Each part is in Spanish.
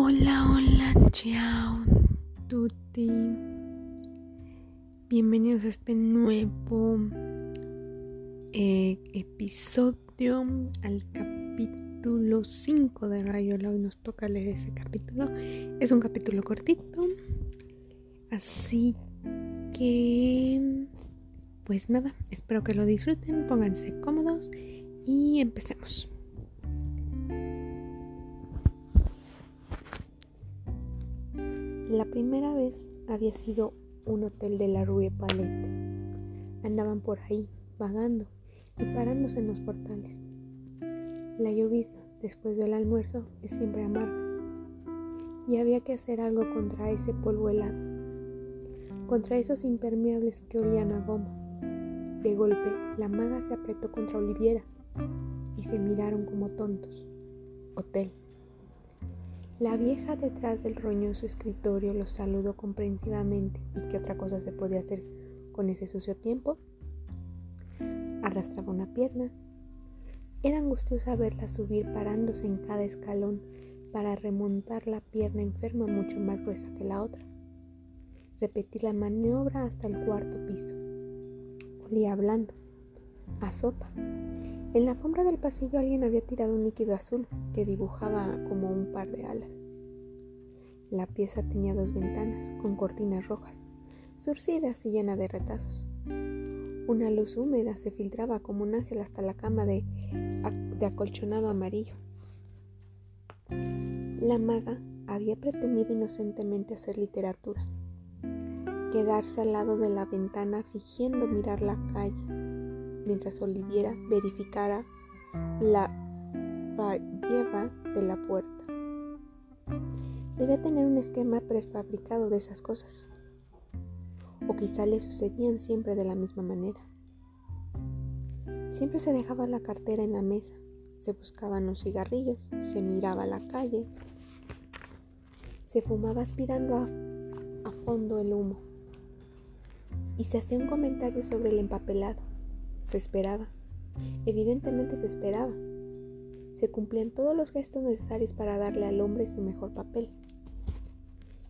Hola, hola, ciao, tutti. Bienvenidos a este nuevo eh, episodio, al capítulo 5 de Rayola. Hoy nos toca leer ese capítulo. Es un capítulo cortito, así que, pues nada, espero que lo disfruten, pónganse cómodos y empecemos. La primera vez había sido un hotel de la Rue Palette. Andaban por ahí, vagando y parándose en los portales. La llovizna, después del almuerzo, es siempre amarga. Y había que hacer algo contra ese polvo helado, contra esos impermeables que olían a goma. De golpe, la maga se apretó contra Oliviera y se miraron como tontos. Hotel. La vieja detrás del roñoso escritorio los saludó comprensivamente. ¿Y qué otra cosa se podía hacer con ese sucio tiempo? Arrastraba una pierna. Era angustiosa verla subir parándose en cada escalón para remontar la pierna enferma mucho más gruesa que la otra. Repetí la maniobra hasta el cuarto piso. Olía hablando. A sopa. En la alfombra del pasillo alguien había tirado un líquido azul que dibujaba como un par de alas. La pieza tenía dos ventanas con cortinas rojas, surcidas y llenas de retazos. Una luz húmeda se filtraba como un ángel hasta la cama de, de acolchonado amarillo. La maga había pretendido inocentemente hacer literatura, quedarse al lado de la ventana fingiendo mirar la calle mientras Oliviera verificara la falleva de la puerta. Debía tener un esquema prefabricado de esas cosas. O quizá le sucedían siempre de la misma manera. Siempre se dejaba la cartera en la mesa, se buscaban los cigarrillos, se miraba la calle, se fumaba aspirando a, a fondo el humo y se hacía un comentario sobre el empapelado. Se esperaba. Evidentemente se esperaba. Se cumplían todos los gestos necesarios para darle al hombre su mejor papel.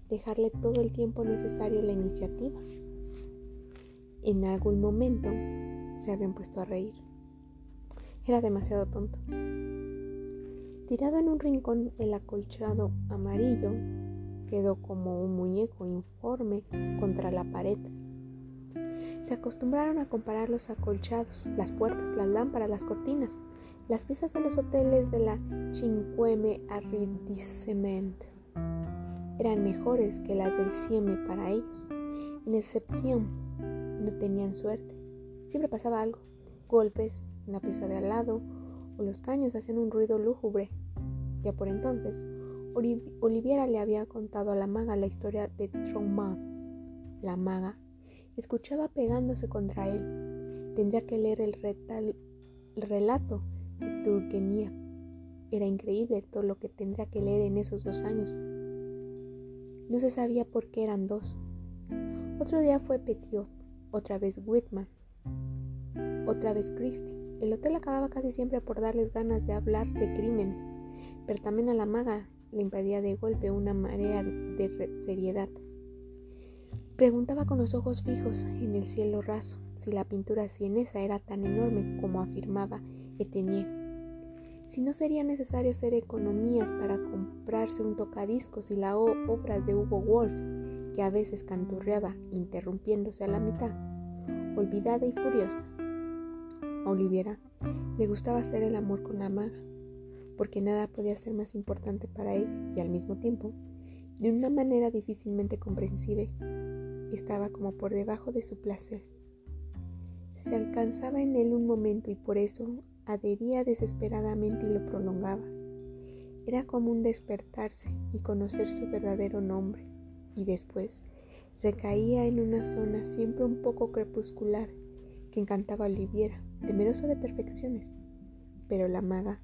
Dejarle todo el tiempo necesario la iniciativa. En algún momento se habían puesto a reír. Era demasiado tonto. Tirado en un rincón el acolchado amarillo quedó como un muñeco informe contra la pared se acostumbraron a comparar los acolchados, las puertas, las lámparas, las cortinas, las piezas de los hoteles de la Cinqueme Arrondissement. Eran mejores que las del Sieme para ellos. En el Septième no tenían suerte. Siempre pasaba algo, golpes en la pieza de al lado o los caños hacían un ruido lúgubre. Ya por entonces, Oliviera le había contado a la maga la historia de Traumont. La maga escuchaba pegándose contra él. Tendría que leer el, relato de Turgeniev. Era increíble todo lo que tendría que leer en esos dos años. No se sabía por qué eran dos. Otro día fue Petiot, otra vez Whitman, otra vez Christie. El hotel acababa casi siempre por darles ganas de hablar de crímenes, pero también a la maga le impedía de golpe una marea de seriedad. Preguntaba con los ojos fijos en el cielo raso si la pintura sienesa era tan enorme como afirmaba Etienne. Si no sería necesario hacer economías para comprarse un tocadiscos y la obra de Hugo Wolf, que a veces canturreaba interrumpiéndose a la mitad, olvidada y furiosa. A Oliviera le gustaba hacer el amor con la maga, porque nada podía ser más importante para ella y al mismo tiempo, de una manera difícilmente comprensible, estaba como por debajo de su placer. Se alcanzaba en él un momento y por eso adhería desesperadamente y lo prolongaba. Era como un despertarse y conocer su verdadero nombre, y después recaía en una zona siempre un poco crepuscular que encantaba a Oliviera, temeroso de perfecciones. Pero la maga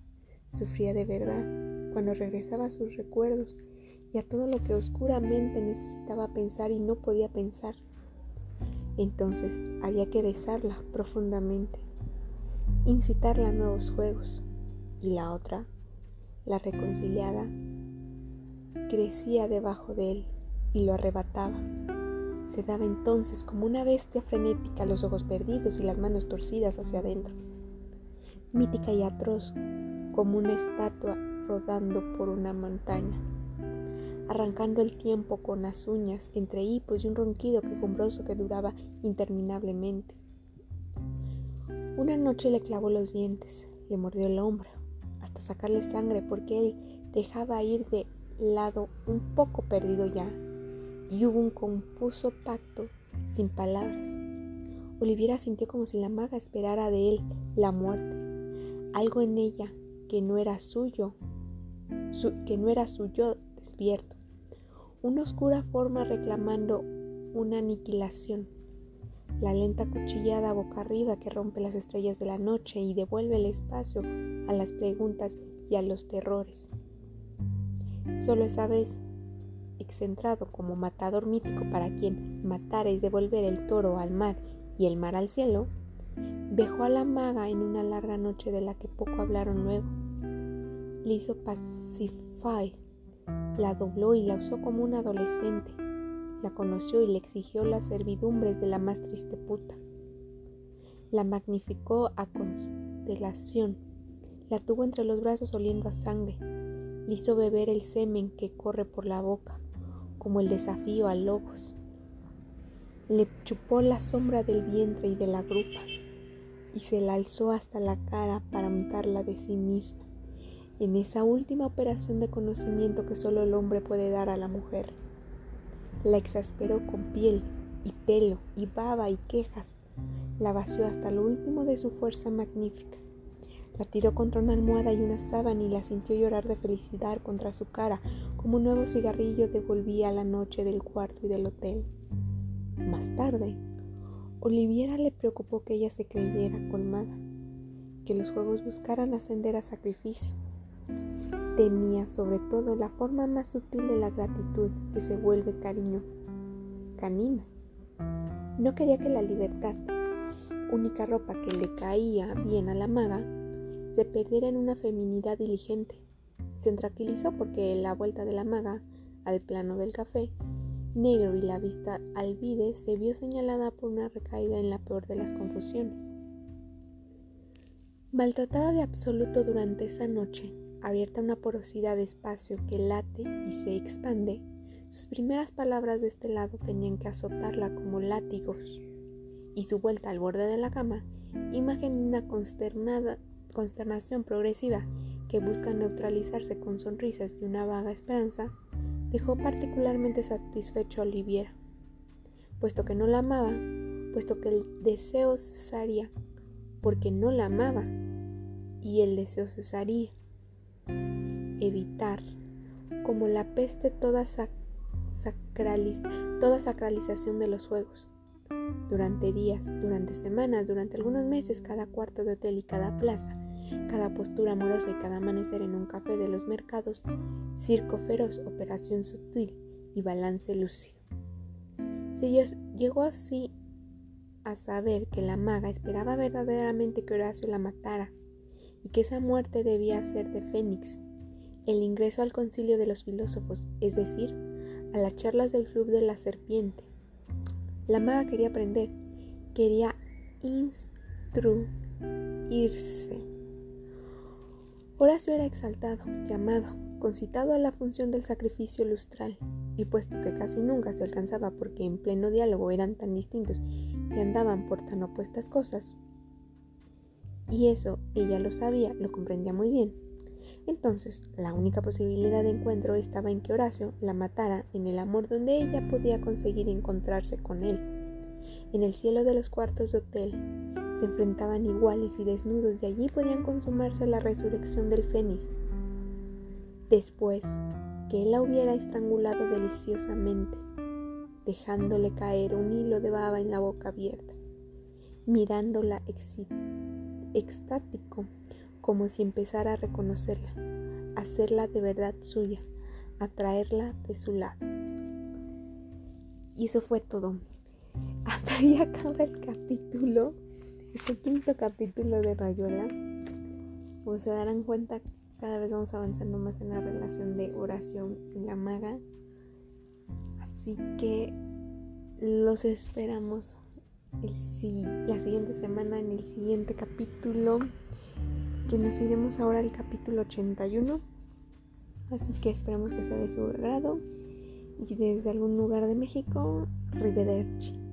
sufría de verdad cuando regresaba a sus recuerdos y a todo lo que oscuramente necesitaba pensar y no podía pensar. Entonces había que besarla profundamente, incitarla a nuevos juegos. Y la otra, la reconciliada, crecía debajo de él y lo arrebataba. Se daba entonces como una bestia frenética, los ojos perdidos y las manos torcidas hacia adentro. Mítica y atroz, como una estatua rodando por una montaña, arrancando el tiempo con las uñas entre hipos y un ronquido quejumbroso que duraba interminablemente. Una noche le clavó los dientes, le mordió el hombro, hasta sacarle sangre porque él dejaba ir de lado un poco perdido ya, y hubo un confuso pacto sin palabras. Oliviera sintió como si la maga esperara de él la muerte, algo en ella que no era suyo, que no era suyo despierto, una oscura forma reclamando una aniquilación la lenta cuchillada boca arriba que rompe las estrellas de la noche y devuelve el espacio a las preguntas y a los terrores. Solo esa vez, excentrado como matador mítico para quien matar es devolver el toro al mar y el mar al cielo, dejó a la maga en una larga noche de la que poco hablaron luego. Le hizo pacify, la dobló y la usó como un adolescente la conoció y le exigió las servidumbres de la más triste puta. La magnificó a constelación, la tuvo entre los brazos oliendo a sangre, le hizo beber el semen que corre por la boca, como el desafío a lobos. Le chupó la sombra del vientre y de la grupa, y se la alzó hasta la cara para untarla de sí misma, en esa última operación de conocimiento que solo el hombre puede dar a la mujer. La exasperó con piel y pelo y baba y quejas. La vació hasta lo último de su fuerza magnífica. La tiró contra una almohada y una sábana y la sintió llorar de felicidad contra su cara, como un nuevo cigarrillo devolvía la noche del cuarto y del hotel. Más tarde, Oliviera le preocupó que ella se creyera colmada, que los juegos buscaran ascender a sacrificio temía sobre todo la forma más sutil de la gratitud que se vuelve cariño canino. No quería que la libertad, única ropa que le caía bien a la maga, se perdiera en una feminidad diligente. Se tranquilizó porque la vuelta de la maga al plano del café negro y la vista al vide se vio señalada por una recaída en la peor de las confusiones. Maltratada de absoluto durante esa noche, abierta una porosidad de espacio que late y se expande, sus primeras palabras de este lado tenían que azotarla como látigos, y su vuelta al borde de la cama, imagen de una consternada, consternación progresiva que busca neutralizarse con sonrisas y una vaga esperanza, dejó particularmente satisfecho a Oliviera, puesto que no la amaba, puesto que el deseo cesaría, porque no la amaba, y el deseo cesaría evitar, como la peste toda, sacralización de los juegos. Durante días, durante semanas, durante algunos meses, cada cuarto de hotel y cada plaza, cada postura amorosa y cada amanecer en un café de los mercados, circo feroz, operación sutil y balance lúcido. Se llegó así a saber que la maga esperaba verdaderamente que Horacio la matara y que esa muerte debía ser de Fénix, el ingreso al concilio de los filósofos, es decir, a las charlas del club de la serpiente. La maga quería aprender, quería instruirse. Horacio era exaltado, llamado, concitado a la función del sacrificio lustral, y puesto que casi nunca se alcanzaba porque en pleno diálogo eran tan distintos y andaban por tan opuestas cosas, y eso ella lo sabía, lo comprendía muy bien. Entonces, la única posibilidad de encuentro estaba en que Horacio la matara en el amor donde ella podía conseguir encontrarse con él. En el cielo de los cuartos de hotel se enfrentaban iguales y desnudos y allí podían consumarse la resurrección del Fénix. Después que él la hubiera estrangulado deliciosamente, dejándole caer un hilo de baba en la boca abierta, mirándola extático, como si empezara a reconocerla, hacerla de verdad suya, a traerla de su lado. Y eso fue todo. Hasta ahí acaba el capítulo, este quinto capítulo de Rayola. Como se darán cuenta, cada vez vamos avanzando más en la relación de oración y la maga. Así que los esperamos el, la siguiente semana en el siguiente capítulo. Que nos iremos ahora al capítulo 81. Así que esperemos que sea de su agrado. Y desde algún lugar de México, Rivederci.